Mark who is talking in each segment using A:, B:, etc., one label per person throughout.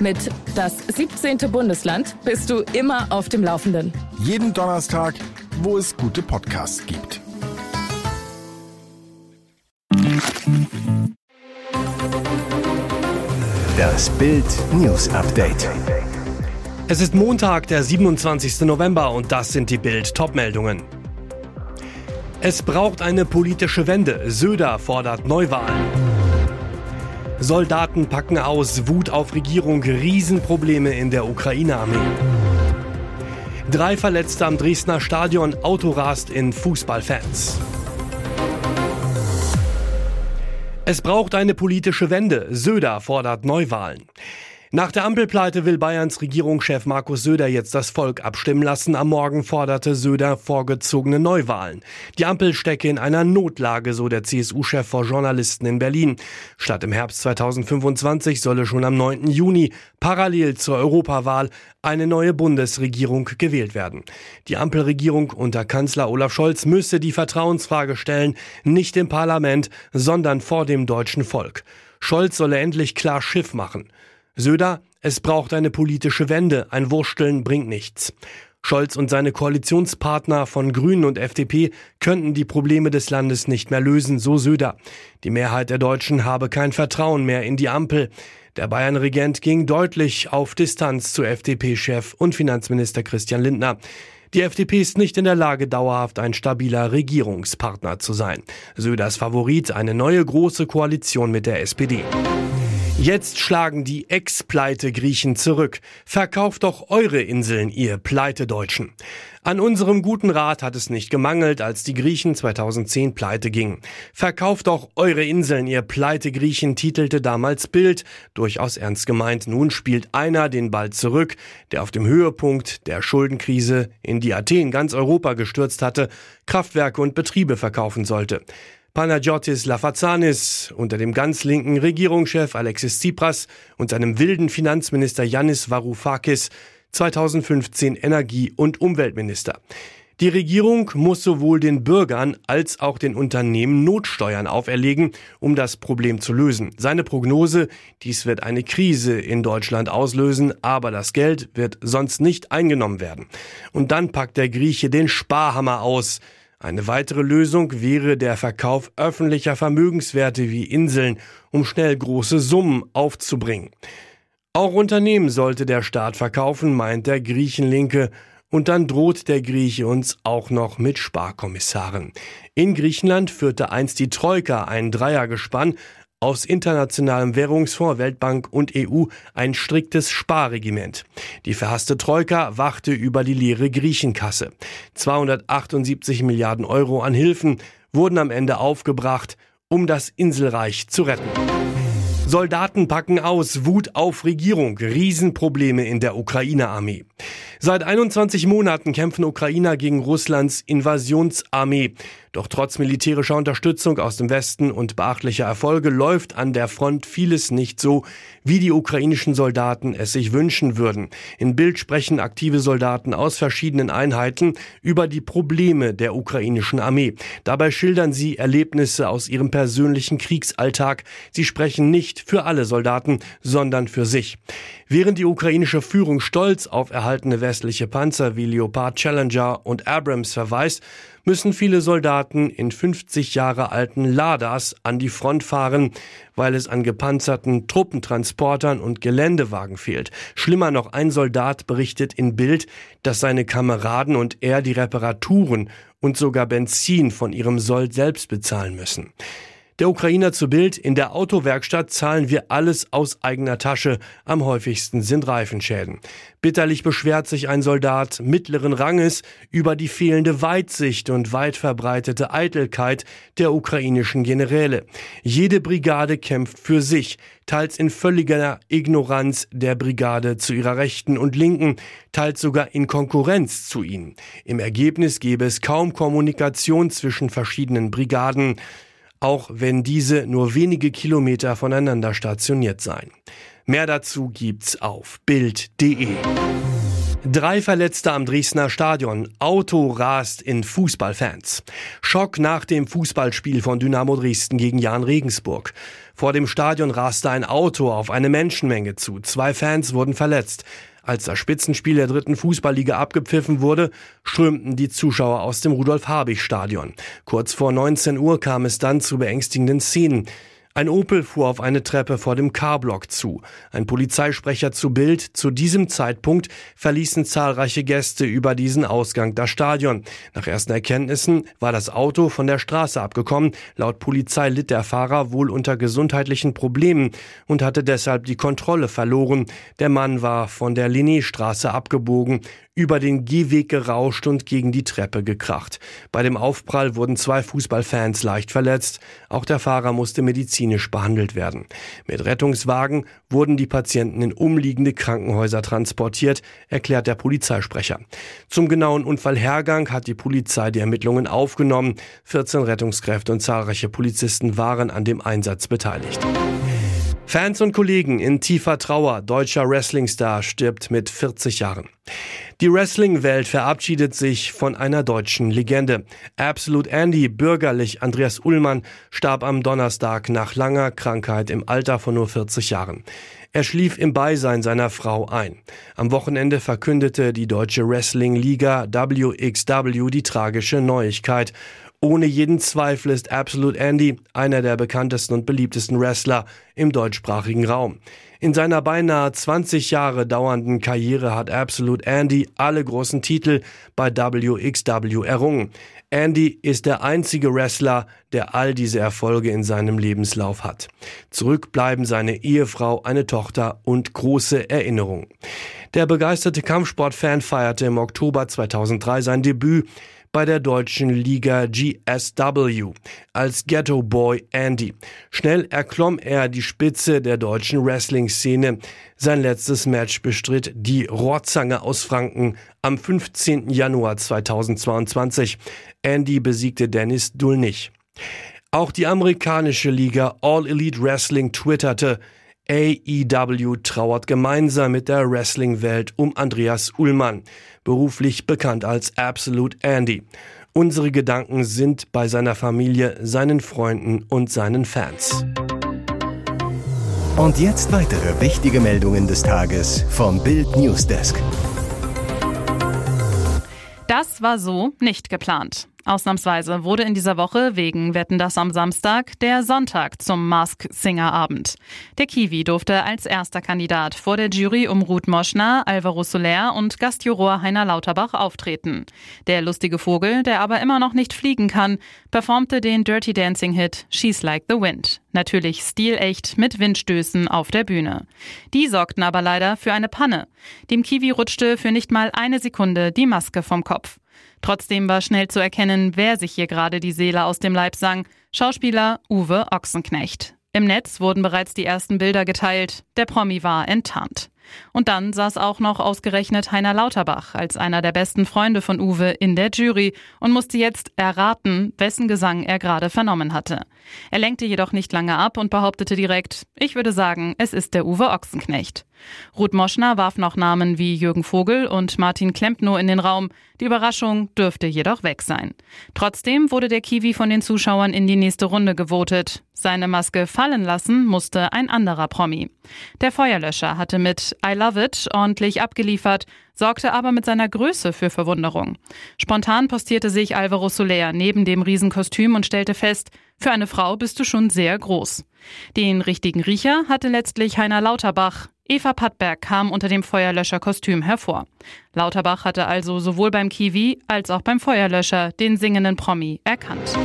A: Mit das 17. Bundesland bist du immer auf dem Laufenden.
B: Jeden Donnerstag, wo es gute Podcasts gibt.
C: Das Bild News Update.
D: Es ist Montag, der 27. November und das sind die Bild Topmeldungen. Es braucht eine politische Wende. Söder fordert Neuwahlen. Soldaten packen aus, Wut auf Regierung, Riesenprobleme in der Ukraine-Armee. Drei Verletzte am Dresdner Stadion, Autorast in Fußballfans. Es braucht eine politische Wende. Söder fordert Neuwahlen. Nach der Ampelpleite will Bayerns Regierungschef Markus Söder jetzt das Volk abstimmen lassen. Am Morgen forderte Söder vorgezogene Neuwahlen. Die Ampel stecke in einer Notlage, so der CSU-Chef vor Journalisten in Berlin. Statt im Herbst 2025 solle schon am 9. Juni parallel zur Europawahl eine neue Bundesregierung gewählt werden. Die Ampelregierung unter Kanzler Olaf Scholz müsse die Vertrauensfrage stellen, nicht im Parlament, sondern vor dem deutschen Volk. Scholz solle endlich klar Schiff machen. Söder, es braucht eine politische Wende, ein Wursteln bringt nichts. Scholz und seine Koalitionspartner von Grünen und FDP könnten die Probleme des Landes nicht mehr lösen, so Söder. Die Mehrheit der Deutschen habe kein Vertrauen mehr in die Ampel. Der Bayern-Regent ging deutlich auf Distanz zu FDP-Chef und Finanzminister Christian Lindner. Die FDP ist nicht in der Lage, dauerhaft ein stabiler Regierungspartner zu sein. Söders Favorit eine neue große Koalition mit der SPD. Jetzt schlagen die Ex-Pleite-Griechen zurück. Verkauft doch eure Inseln, ihr Pleite-Deutschen. An unserem guten Rat hat es nicht gemangelt, als die Griechen 2010 pleite gingen. Verkauft doch eure Inseln, ihr Pleite-Griechen, titelte damals Bild. Durchaus ernst gemeint. Nun spielt einer den Ball zurück, der auf dem Höhepunkt der Schuldenkrise, in die Athen ganz Europa gestürzt hatte, Kraftwerke und Betriebe verkaufen sollte. Panagiotis Lafazanis unter dem ganz linken Regierungschef Alexis Tsipras und seinem wilden Finanzminister Yannis Varoufakis 2015 Energie- und Umweltminister. Die Regierung muss sowohl den Bürgern als auch den Unternehmen Notsteuern auferlegen, um das Problem zu lösen. Seine Prognose, dies wird eine Krise in Deutschland auslösen, aber das Geld wird sonst nicht eingenommen werden. Und dann packt der Grieche den Sparhammer aus. Eine weitere Lösung wäre der Verkauf öffentlicher Vermögenswerte wie Inseln, um schnell große Summen aufzubringen. Auch Unternehmen sollte der Staat verkaufen, meint der Griechenlinke, und dann droht der Grieche uns auch noch mit Sparkommissaren. In Griechenland führte einst die Troika ein Dreiergespann, aus Internationalem Währungsfonds, Weltbank und EU ein striktes Sparregiment. Die verhasste Troika wachte über die leere Griechenkasse. 278 Milliarden Euro an Hilfen wurden am Ende aufgebracht, um das Inselreich zu retten. Soldaten packen aus, Wut auf Regierung, Riesenprobleme in der Ukraine-Armee. Seit 21 Monaten kämpfen Ukrainer gegen Russlands Invasionsarmee. Doch trotz militärischer Unterstützung aus dem Westen und beachtlicher Erfolge läuft an der Front vieles nicht so, wie die ukrainischen Soldaten es sich wünschen würden. In Bild sprechen aktive Soldaten aus verschiedenen Einheiten über die Probleme der ukrainischen Armee. Dabei schildern sie Erlebnisse aus ihrem persönlichen Kriegsalltag. Sie sprechen nicht für alle Soldaten, sondern für sich. Während die ukrainische Führung stolz auf erhaltene westliche Panzer wie Leopard Challenger und Abrams verweist, müssen viele Soldaten in 50 Jahre alten Ladas an die Front fahren, weil es an gepanzerten Truppentransportern und Geländewagen fehlt. Schlimmer noch, ein Soldat berichtet in Bild, dass seine Kameraden und er die Reparaturen und sogar Benzin von ihrem Sold selbst bezahlen müssen. Der Ukrainer zu Bild, in der Autowerkstatt zahlen wir alles aus eigener Tasche. Am häufigsten sind Reifenschäden. Bitterlich beschwert sich ein Soldat mittleren Ranges über die fehlende Weitsicht und weit verbreitete Eitelkeit der ukrainischen Generäle. Jede Brigade kämpft für sich, teils in völliger Ignoranz der Brigade zu ihrer Rechten und Linken, teils sogar in Konkurrenz zu ihnen. Im Ergebnis gäbe es kaum Kommunikation zwischen verschiedenen Brigaden auch wenn diese nur wenige Kilometer voneinander stationiert seien. Mehr dazu gibt's auf Bild.de. Drei Verletzte am Dresdner Stadion. Auto rast in Fußballfans. Schock nach dem Fußballspiel von Dynamo Dresden gegen Jan Regensburg. Vor dem Stadion raste ein Auto auf eine Menschenmenge zu. Zwei Fans wurden verletzt. Als das Spitzenspiel der dritten Fußballliga abgepfiffen wurde, strömten die Zuschauer aus dem Rudolf-Habich-Stadion. Kurz vor 19 Uhr kam es dann zu beängstigenden Szenen. Ein Opel fuhr auf eine Treppe vor dem K-Block zu. Ein Polizeisprecher zu Bild. Zu diesem Zeitpunkt verließen zahlreiche Gäste über diesen Ausgang das Stadion. Nach ersten Erkenntnissen war das Auto von der Straße abgekommen. Laut Polizei litt der Fahrer wohl unter gesundheitlichen Problemen und hatte deshalb die Kontrolle verloren. Der Mann war von der Linné-Straße abgebogen über den Gehweg gerauscht und gegen die Treppe gekracht. Bei dem Aufprall wurden zwei Fußballfans leicht verletzt. Auch der Fahrer musste medizinisch behandelt werden. Mit Rettungswagen wurden die Patienten in umliegende Krankenhäuser transportiert, erklärt der Polizeisprecher. Zum genauen Unfallhergang hat die Polizei die Ermittlungen aufgenommen. 14 Rettungskräfte und zahlreiche Polizisten waren an dem Einsatz beteiligt. Fans und Kollegen in tiefer Trauer. Deutscher Wrestlingstar stirbt mit 40 Jahren. Die Wrestling-Welt verabschiedet sich von einer deutschen Legende. Absolute Andy, bürgerlich Andreas Ullmann, starb am Donnerstag nach langer Krankheit im Alter von nur 40 Jahren. Er schlief im Beisein seiner Frau ein. Am Wochenende verkündete die deutsche Wrestling-Liga WXW die tragische Neuigkeit. Ohne jeden Zweifel ist Absolute Andy einer der bekanntesten und beliebtesten Wrestler im deutschsprachigen Raum. In seiner beinahe 20 Jahre dauernden Karriere hat Absolute Andy alle großen Titel bei WXW errungen. Andy ist der einzige Wrestler, der all diese Erfolge in seinem Lebenslauf hat. Zurück bleiben seine Ehefrau, eine Tochter und große Erinnerungen. Der begeisterte Kampfsportfan feierte im Oktober 2003 sein Debüt bei der deutschen Liga GSW als Ghetto Boy Andy. Schnell erklomm er die Spitze der deutschen Wrestling-Szene. Sein letztes Match bestritt die Rohrzange aus Franken am 15. Januar 2022. Andy besiegte Dennis Dulnich. Auch die amerikanische Liga All Elite Wrestling twitterte, AEW trauert gemeinsam mit der Wrestling-Welt um Andreas Ullmann, beruflich bekannt als Absolute Andy. Unsere Gedanken sind bei seiner Familie, seinen Freunden und seinen Fans.
C: Und jetzt weitere wichtige Meldungen des Tages vom Bild Newsdesk.
E: Das war so nicht geplant. Ausnahmsweise wurde in dieser Woche wegen Wetten das am Samstag der Sonntag zum Mask Singer Abend. Der Kiwi durfte als erster Kandidat vor der Jury um Ruth Moschner, Alvaro Soler und Gastjuror Heiner Lauterbach auftreten. Der lustige Vogel, der aber immer noch nicht fliegen kann, performte den Dirty Dancing Hit She's Like the Wind. Natürlich stilecht mit Windstößen auf der Bühne. Die sorgten aber leider für eine Panne. Dem Kiwi rutschte für nicht mal eine Sekunde die Maske vom Kopf. Trotzdem war schnell zu erkennen, wer sich hier gerade die Seele aus dem Leib sang. Schauspieler Uwe Ochsenknecht. Im Netz wurden bereits die ersten Bilder geteilt. Der Promi war enttarnt. Und dann saß auch noch ausgerechnet Heiner Lauterbach als einer der besten Freunde von Uwe in der Jury und musste jetzt erraten, wessen Gesang er gerade vernommen hatte. Er lenkte jedoch nicht lange ab und behauptete direkt, ich würde sagen, es ist der Uwe Ochsenknecht. Ruth Moschner warf noch Namen wie Jürgen Vogel und Martin Klempno in den Raum. Die Überraschung dürfte jedoch weg sein. Trotzdem wurde der Kiwi von den Zuschauern in die nächste Runde gewotet. Seine Maske fallen lassen musste ein anderer Promi. Der Feuerlöscher hatte mit I Love It ordentlich abgeliefert, sorgte aber mit seiner Größe für Verwunderung. Spontan postierte sich Alvaro Soler neben dem Riesenkostüm und stellte fest, für eine Frau bist du schon sehr groß. Den richtigen Riecher hatte letztlich Heiner Lauterbach. Eva Pattberg kam unter dem Feuerlöscherkostüm hervor. Lauterbach hatte also sowohl beim Kiwi als auch beim Feuerlöscher den singenden Promi erkannt.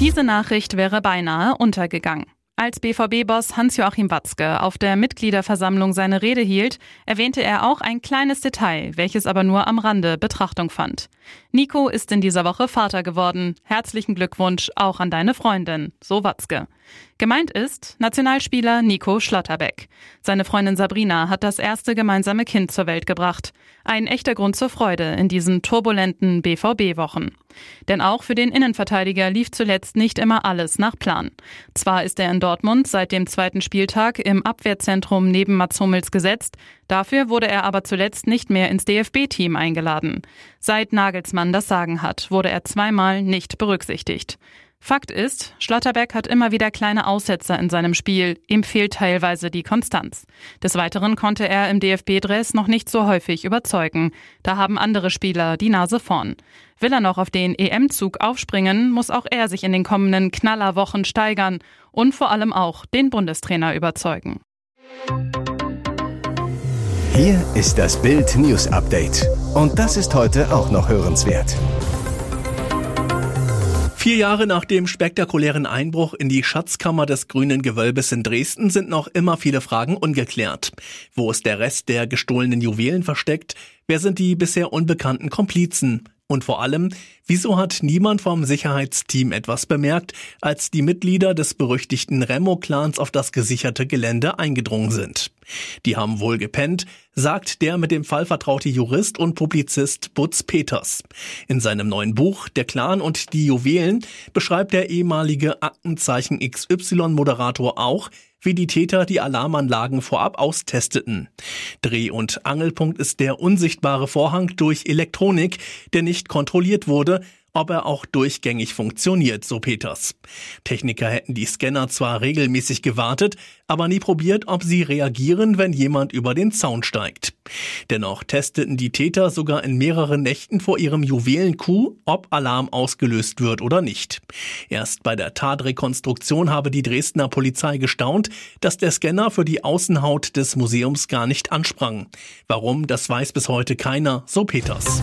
E: Diese Nachricht wäre beinahe untergegangen. Als BVB-Boss Hans-Joachim Watzke auf der Mitgliederversammlung seine Rede hielt, erwähnte er auch ein kleines Detail, welches aber nur am Rande Betrachtung fand. Nico ist in dieser Woche Vater geworden. Herzlichen Glückwunsch auch an deine Freundin, so Watzke. Gemeint ist Nationalspieler Nico Schlotterbeck. Seine Freundin Sabrina hat das erste gemeinsame Kind zur Welt gebracht. Ein echter Grund zur Freude in diesen turbulenten BVB-Wochen. Denn auch für den Innenverteidiger lief zuletzt nicht immer alles nach Plan. Zwar ist er in Dortmund seit dem zweiten Spieltag im Abwehrzentrum neben Mats Hummels gesetzt, dafür wurde er aber zuletzt nicht mehr ins DFB-Team eingeladen. Seit Nagelsmann das Sagen hat, wurde er zweimal nicht berücksichtigt. Fakt ist, Schlotterbeck hat immer wieder kleine Aussetzer in seinem Spiel, ihm fehlt teilweise die Konstanz. Des Weiteren konnte er im DFB-Dress noch nicht so häufig überzeugen. Da haben andere Spieler die Nase vorn. Will er noch auf den EM-Zug aufspringen, muss auch er sich in den kommenden Knallerwochen steigern und vor allem auch den Bundestrainer überzeugen.
C: Hier ist das Bild News Update. Und das ist heute auch noch hörenswert.
F: Vier Jahre nach dem spektakulären Einbruch in die Schatzkammer des Grünen Gewölbes in Dresden sind noch immer viele Fragen ungeklärt. Wo ist der Rest der gestohlenen Juwelen versteckt? Wer sind die bisher unbekannten Komplizen? Und vor allem, wieso hat niemand vom Sicherheitsteam etwas bemerkt, als die Mitglieder des berüchtigten Remo-Clans auf das gesicherte Gelände eingedrungen sind? Die haben wohl gepennt, sagt der mit dem Fall vertraute Jurist und Publizist Butz Peters. In seinem neuen Buch Der Clan und die Juwelen beschreibt der ehemalige Aktenzeichen XY-Moderator auch, wie die Täter die Alarmanlagen vorab austesteten. Dreh- und Angelpunkt ist der unsichtbare Vorhang durch Elektronik, der nicht kontrolliert wurde, ob er auch durchgängig funktioniert, so Peters. Techniker hätten die Scanner zwar regelmäßig gewartet, aber nie probiert, ob sie reagieren, wenn jemand über den Zaun steigt. Dennoch testeten die Täter sogar in mehreren Nächten vor ihrem Juwelenkuh, ob Alarm ausgelöst wird oder nicht. Erst bei der Tatrekonstruktion habe die Dresdner Polizei gestaunt, dass der Scanner für die Außenhaut des Museums gar nicht ansprang. Warum, das weiß bis heute keiner, so Peters.